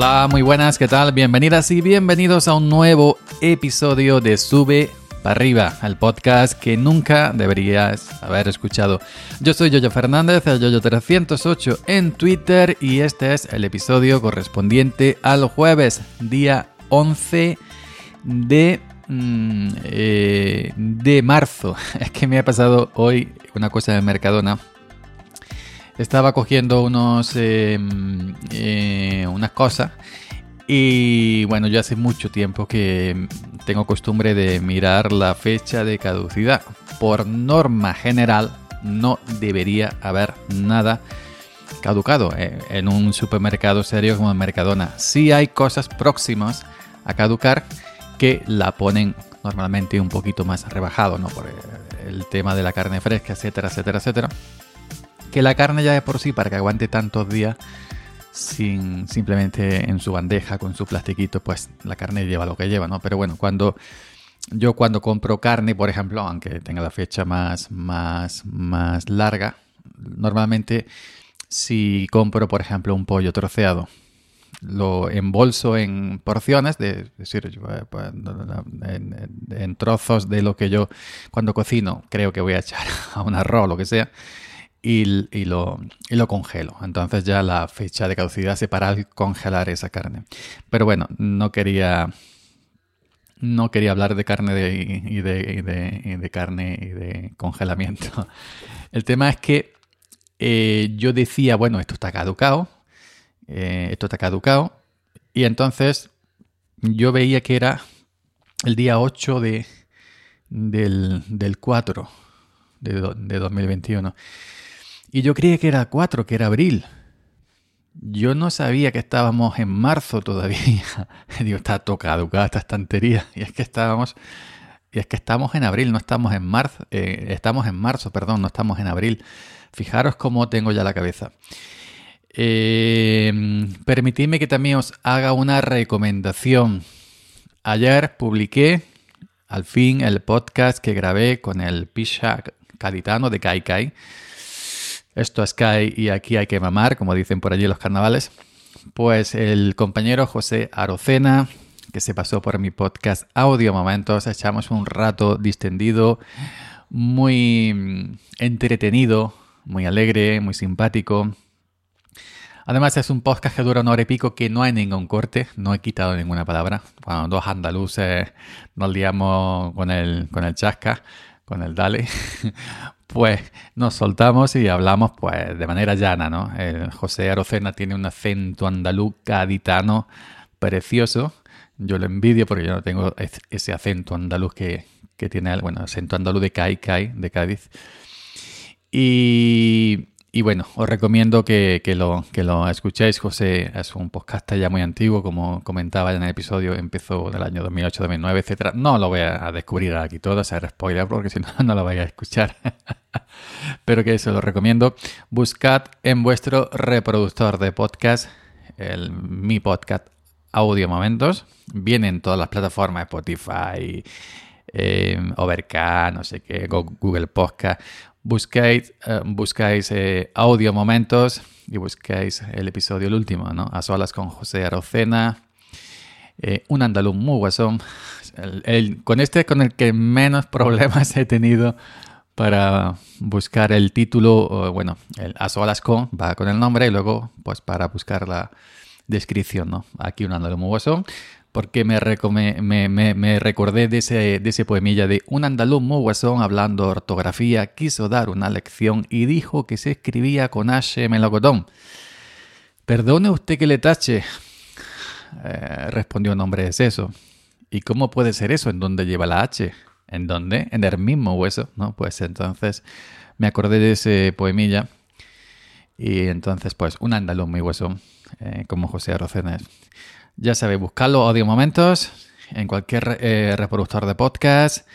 Hola, muy buenas, ¿qué tal? Bienvenidas y bienvenidos a un nuevo episodio de Sube para arriba, el podcast que nunca deberías haber escuchado. Yo soy Yoyo Fernández, el Yoyo308 en Twitter y este es el episodio correspondiente al jueves, día 11 de mm, eh, de marzo. Es que me ha pasado hoy una cosa de Mercadona estaba cogiendo unos em, eh, unas cosas y bueno, yo hace mucho tiempo que tengo costumbre de mirar la fecha de caducidad. Por norma general, no debería haber nada caducado eh, en un supermercado serio como Mercadona. Sí hay cosas próximas a caducar que la ponen normalmente un poquito más rebajado, ¿no? Por el tema de la carne fresca, etcétera, etcétera, etcétera que la carne ya de por sí, para que aguante tantos días, sin simplemente en su bandeja con su plastiquito, pues la carne lleva lo que lleva, ¿no? Pero bueno, cuando yo cuando compro carne, por ejemplo, aunque tenga la fecha más, más, más larga, normalmente si compro, por ejemplo, un pollo troceado, lo embolso en porciones, de, decir, eh, pues, en, en, trozos de lo que yo cuando cocino creo que voy a echar a un arroz, o lo que sea y, lo, lo, congelo. Entonces ya la fecha de caducidad se para al congelar esa carne. Pero bueno, no quería, no quería hablar de carne de, y, de, de, carne y de congelamiento. El tema es que eh, yo decía, bueno, esto está caducado, eh, esto está caducado, y entonces yo veía que era el día 8 de, del, del 4 de, de 2021. Y yo creía que era 4, que era abril. Yo no sabía que estábamos en marzo todavía. Digo, está tocado esta estantería. Y es que estábamos. Y es que estamos en abril, no estamos en marzo. Eh, estamos en marzo, perdón, no estamos en abril. Fijaros cómo tengo ya la cabeza. Eh, permitidme que también os haga una recomendación. Ayer publiqué al fin el podcast que grabé con el Pisha Caditano de Kai Kai esto es Sky y aquí hay que mamar, como dicen por allí los carnavales. Pues el compañero José Arocena, que se pasó por mi podcast Audio Momentos, echamos un rato distendido, muy mm, entretenido, muy alegre, muy simpático. Además es un podcast que dura una hora y pico que no hay ningún corte, no he quitado ninguna palabra. Cuando dos andaluces nos liamos con el, con el chasca, con el dale, pues nos soltamos y hablamos pues de manera llana, ¿no? El José Arocena tiene un acento andaluz gaditano precioso. Yo lo envidio porque yo no tengo ese acento andaluz que, que tiene bueno, acento andaluz de Cai Cai, de Cádiz. Y, y bueno, os recomiendo que, lo, que lo escuchéis. José es un podcast ya muy antiguo, como comentaba en el episodio, empezó del año 2008, 2009, etc. No lo voy a descubrir aquí todo, ser spoiler, porque si no, no lo vais a escuchar. Pero que se lo recomiendo. Buscad en vuestro reproductor de podcast el, mi podcast Audio Momentos. Vienen todas las plataformas, Spotify, eh, Overcast, no sé qué, Google Podcast buscáis, eh, buscáis eh, audio momentos y buscáis el episodio el último, ¿no? A solas con José Arocena, eh, un andaluz muy guasón. con este con el que menos problemas he tenido para buscar el título, bueno, el a solas con, va con el nombre y luego pues para buscar la descripción, ¿no? Aquí un andaluz muy guasón porque me, me, recordé de ese, de ese poemilla de un andaluz muy guasón hablando ortografía, quiso dar una lección y dijo que se escribía con H melocotón. Perdone usted que le tache, eh, respondió un hombre es eso. ¿Y cómo puede ser eso? ¿En dónde lleva la H? ¿En dónde? En el mismo hueso, ¿no? Pues entonces me acordé de ese poemilla y entonces pues un andaluz muy hueso, eh, como José Arrocenes. Ya sabéis, buscarlo audio momentos en cualquier eh, reproductor de podcast.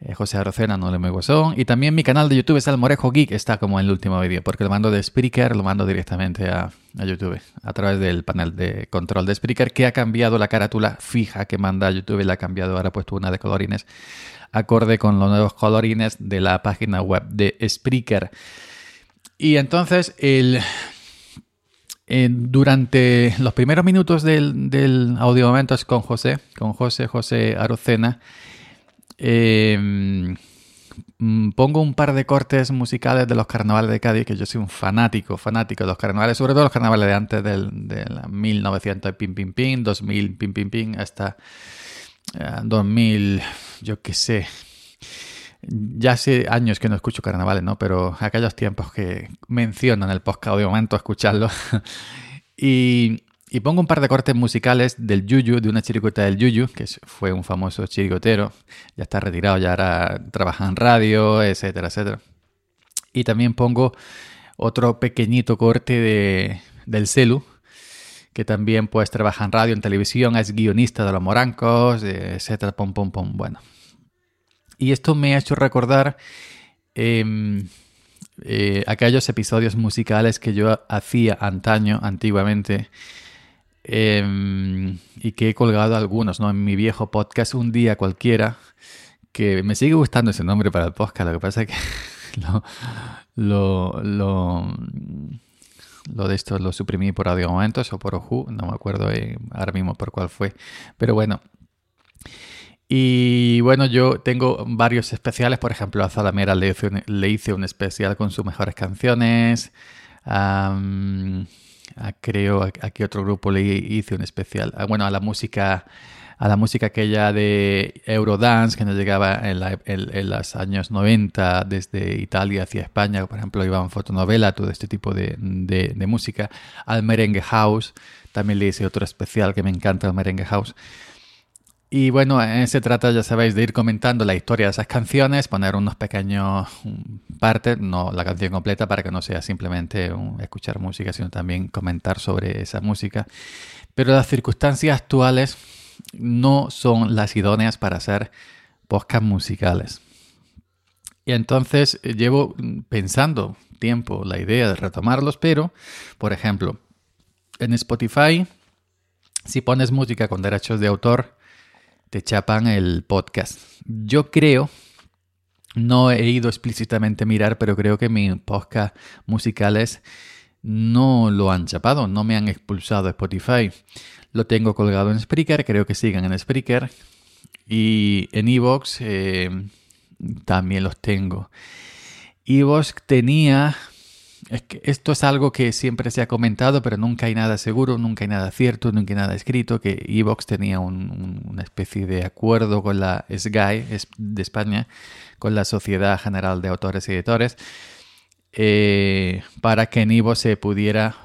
Eh, José Arocena, no le me huesón. Y también mi canal de YouTube es Morejo Geek, está como en el último vídeo, porque lo mando de Spreaker, lo mando directamente a, a, YouTube, a través del panel de control de Spreaker, que ha cambiado la carátula fija que manda a YouTube, la ha cambiado, ahora ha puesto una de colorines, acorde con los nuevos colorines de la página web de Spreaker. Y entonces el eh, durante los primeros minutos del, del audio momentos con José, con José, José Arocena, eh, mm, pongo un par de cortes musicales de los carnavales de Cádiz, que yo soy un fanático, fanático de los carnavales, sobre todo los carnavales de antes del, de la 1900 pim pim pim, 2000 pim pim pim, hasta 2000, eh, yo qué sé. Ya hace años que no escucho carnavales, ¿no? Pero aquellos tiempos que menciono en el podcast de momento escucharlo. y, y pongo un par de cortes musicales del Yuyu, de una chiricota del Yuyu, que fue un famoso chirigotero. Ya está retirado, ya ahora trabaja en radio, etcétera, etcétera. Y también pongo otro pequeñito corte de, del Celu, que también pues trabaja en radio, en televisión, es guionista de Los Morancos, etcétera, pom, pom, pom. Bueno. Y esto me ha hecho recordar em, eh, aquellos episodios musicales que yo hacía antaño, antiguamente, Em, y que he colgado algunos, ¿no? En mi viejo podcast Un Día Cualquiera, que me sigue gustando ese nombre para el podcast, lo que pasa es que lo, lo, lo, de esto lo suprimí por audio momentos o por Oju, no me acuerdo eh, ahora mismo por cuál fue, pero bueno. Y bueno, yo tengo varios especiales, por ejemplo, a Zalamera le hice un, le hice un especial con sus mejores canciones. Ah, creo, a, qué otro grupo le hice un especial. Bueno, a la música a la música aquella de Eurodance que nos llegaba en, los años 90 desde Italia hacia España, por ejemplo, iban fotonovela, todo este tipo de, de, música, al merengue house, también le hice otro especial que me encanta el merengue house. Y bueno, se trata, ya sabéis, de ir comentando la historia de esas canciones, poner unos pequeños partes, no la canción completa, para que no sea simplemente escuchar música, sino también comentar sobre esa música. Pero las circunstancias actuales no son las idóneas para hacer podcasts musicales. Y entonces eh, llevo pensando tiempo la idea de retomarlos, pero, por ejemplo, en Spotify, si pones música con derechos de autor, te chapan el podcast. Yo creo, no he ido explícitamente a mirar, pero creo que mis podcast musicales no lo han chapado, no me han expulsado Spotify. Lo tengo colgado en Spreaker, creo que sigan en Spreaker. Y en Evox eh, también los tengo. Evox tenía es que esto es algo que siempre se ha comentado, pero nunca hay nada seguro, nunca hay nada cierto, nunca hay nada escrito, que Evox tenía una especie de acuerdo con la SGAE de España, con la Sociedad General de Autores y Editores, eh, para que en Evox se pudiera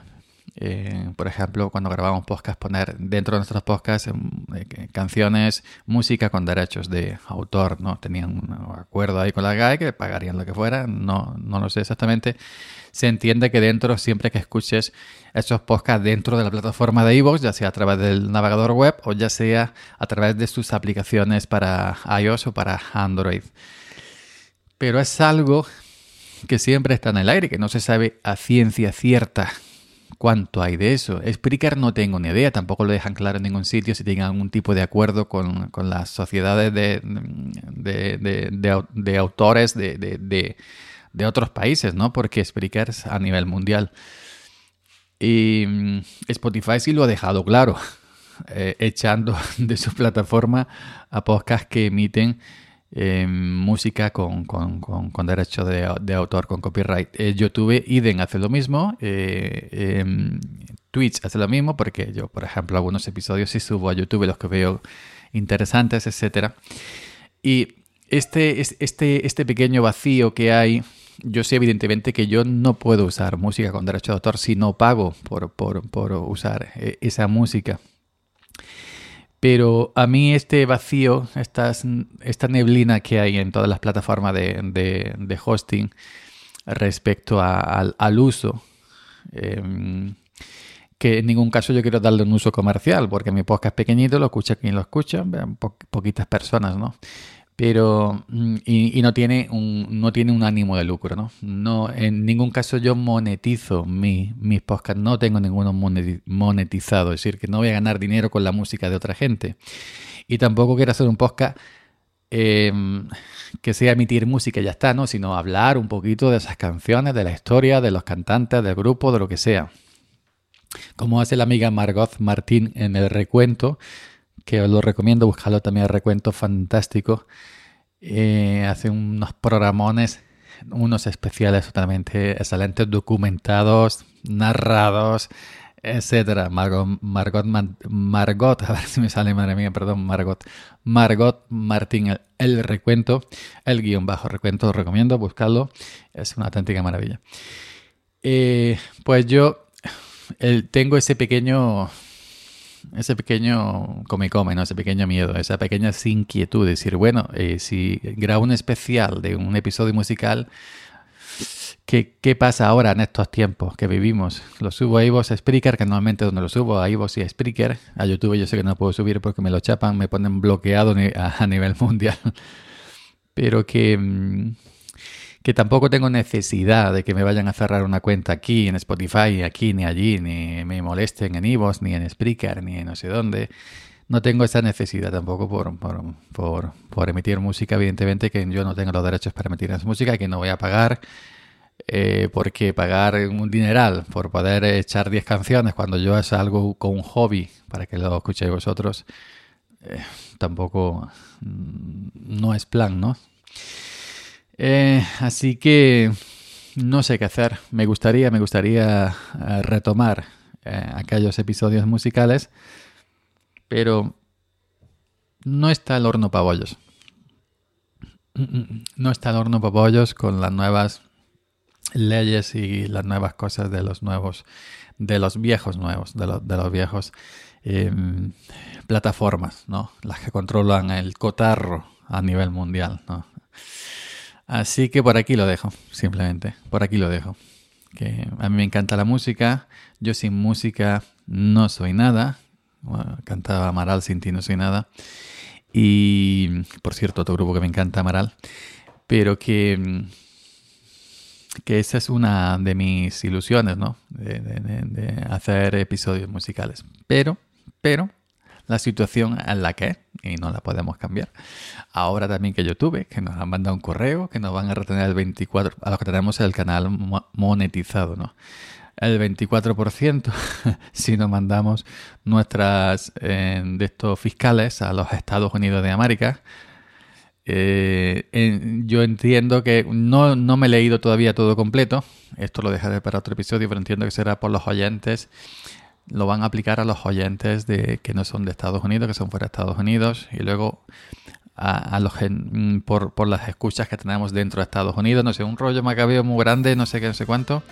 eh, por ejemplo, cuando grabamos podcast, poner dentro de nuestros podcasts em, eh, canciones, música con derechos de autor, ¿no? Tenían un acuerdo ahí con la GAE que pagarían lo que fuera, no, no lo sé exactamente. Se entiende que dentro, siempre que escuches esos podcasts dentro de la plataforma de iVoox, ya sea a través del navegador web o ya sea a través de sus aplicaciones para iOS o para Android. Pero es algo que siempre está en el aire, que no se sabe a ciencia cierta cuánto hay de eso. Spreaker no tengo ni idea, tampoco lo dejan claro en ningún sitio si tienen algún tipo de acuerdo con, las sociedades de, de, autores de, otros países, ¿no? Porque Spreaker es a nivel mundial. Y mm, Spotify sí lo ha dejado claro, eh, echando de su plataforma a podcasts que emiten Em, música con, con, con, derecho de, autor, con copyright. Eh, YouTube, Iden hace lo mismo, eh, em, Twitch hace lo mismo, porque yo, por ejemplo, algunos episodios sí subo a YouTube los que veo interesantes, etc. Y este, este, este pequeño vacío que hay, yo sé evidentemente que yo no puedo usar música con derecho de autor si no pago por, por, por usar eh, esa música. Pero a mí este vacío, esta, esta neblina que hay en todas las plataformas de, hosting respecto al, uso, em, que en ningún caso yo quiero darle un uso comercial, porque mi podcast es pequeñito, lo escucha quien lo escucha, poquitas personas, ¿no? Pero mm, y, no tiene un no tiene un ánimo de lucro no no en ningún caso yo monetizo mi, mis podcasts. No tengo ninguno monetizado. Es decir que no voy a ganar dinero con la música de otra gente. Y tampoco quiero hacer un podcast em, que sea emitir música y ya está no sino hablar un poquito de esas canciones de la historia de los cantantes del grupo de lo que sea. Como hace la amiga Margot Martín en el recuento, que os lo recomiendo, buscarlo también el recuento fantástico. Eh, hace unos programones, unos especiales totalmente excelentes, documentados, narrados, etcétera. Margot, Margot, Margot, a ver si me sale, madre mía, perdón, Margot, Margot Martín, el, recuento, el guion bajo recuento, os recomiendo buscarlo, es una auténtica maravilla. Eh, pues yo tengo ese pequeño, ese pequeño come come, ¿no? ese pequeño miedo, esa pequeña inquietud de decir, bueno, eh, si grabo un especial de un episodio musical, ¿Qué, ¿Qué, pasa ahora en estos tiempos que vivimos? Lo subo a Ivos, a Spreaker, que normalmente donde lo subo a Ivos y a Spreaker. A YouTube yo sé que no puedo subir porque me lo chapan, me ponen bloqueado a nivel mundial. Pero que, mm, que tampoco tengo necesidad de que me vayan a cerrar una cuenta aquí en Spotify, aquí ni allí, ni me molesten en Ivos, ni en Spreaker, ni en no sé dónde. No tengo esa necesidad tampoco por, por, por, emitir música, evidentemente que yo no tengo los derechos para emitir esa música, que no voy a pagar eh, porque pagar un dineral por poder echar 10 canciones cuando yo es algo con un hobby para que lo escuchéis vosotros, eh, tampoco mm, no es plan, ¿no? Eh, así que no sé qué hacer. Me gustaría, me gustaría retomar aquellos episodios musicales, pero no está el horno mm, no está el horno para bollos con las nuevas leyes y las nuevas cosas de los nuevos, de los viejos nuevos, de, de los viejos em, plataformas, ¿no? Las que controlan el cotarro a nivel mundial, ¿no? Así que por aquí lo dejo, simplemente, por aquí lo dejo. Que a mí me encanta la música, yo sin música no soy nada, cantaba Amaral, sin ti no soy nada. Y, por cierto, otro grupo que me encanta, Amaral, pero que que esa es una de mis ilusiones, ¿no? De, hacer episodios musicales. Pero, pero, la situación en la que, y no la podemos cambiar. Ahora también que YouTube, que nos han mandado un correo, que nos van a retener el 24%, a lo que tenemos el canal monetizado, ¿no? El 24% si nos mandamos nuestras eh, de estos fiscales a los Estados Unidos de América, eh, yo entiendo que no, no, me he leído todavía todo completo. Esto lo dejaré para otro episodio, pero entiendo que será por los oyentes. Lo van a aplicar a los oyentes de que no son de Estados Unidos, que son fuera de Estados Unidos, y luego a, los mm, por, por, las escuchas que tenemos dentro de Estados Unidos. No sé, un rollo macabeo muy grande, no sé qué, no sé cuánto.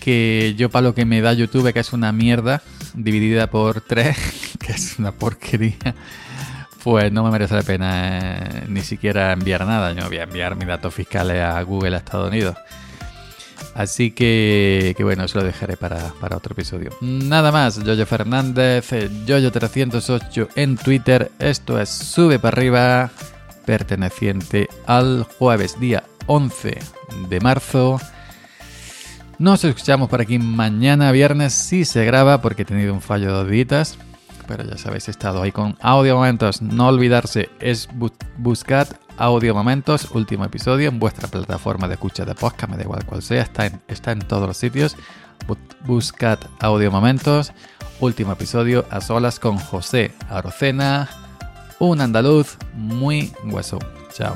Que yo para lo que me da YouTube, que es una mierda, dividida por tres, que es una porquería pues no me merece la pena eh, ni siquiera enviar nada. Yo voy a enviar mis datos fiscales a Google a Estados Unidos. Así que, que bueno, eso lo dejaré para, para, otro episodio. Nada más, Yoyo Fernández, Yoyo308 en Twitter. Esto es Sube para arriba, perteneciente al jueves día 11 de marzo. Nos escuchamos por aquí mañana viernes si se graba porque he tenido un fallo de dos pero ya sabéis, he estado ahí con Audio Momentos. No olvidarse, es buscar Audio Momentos, último episodio, en vuestra plataforma de escucha de podcast, me da igual cual sea, está en, está en todos los sitios. Buscad Audio Momentos, último episodio a solas con José Arocena, un andaluz muy hueso. Chao.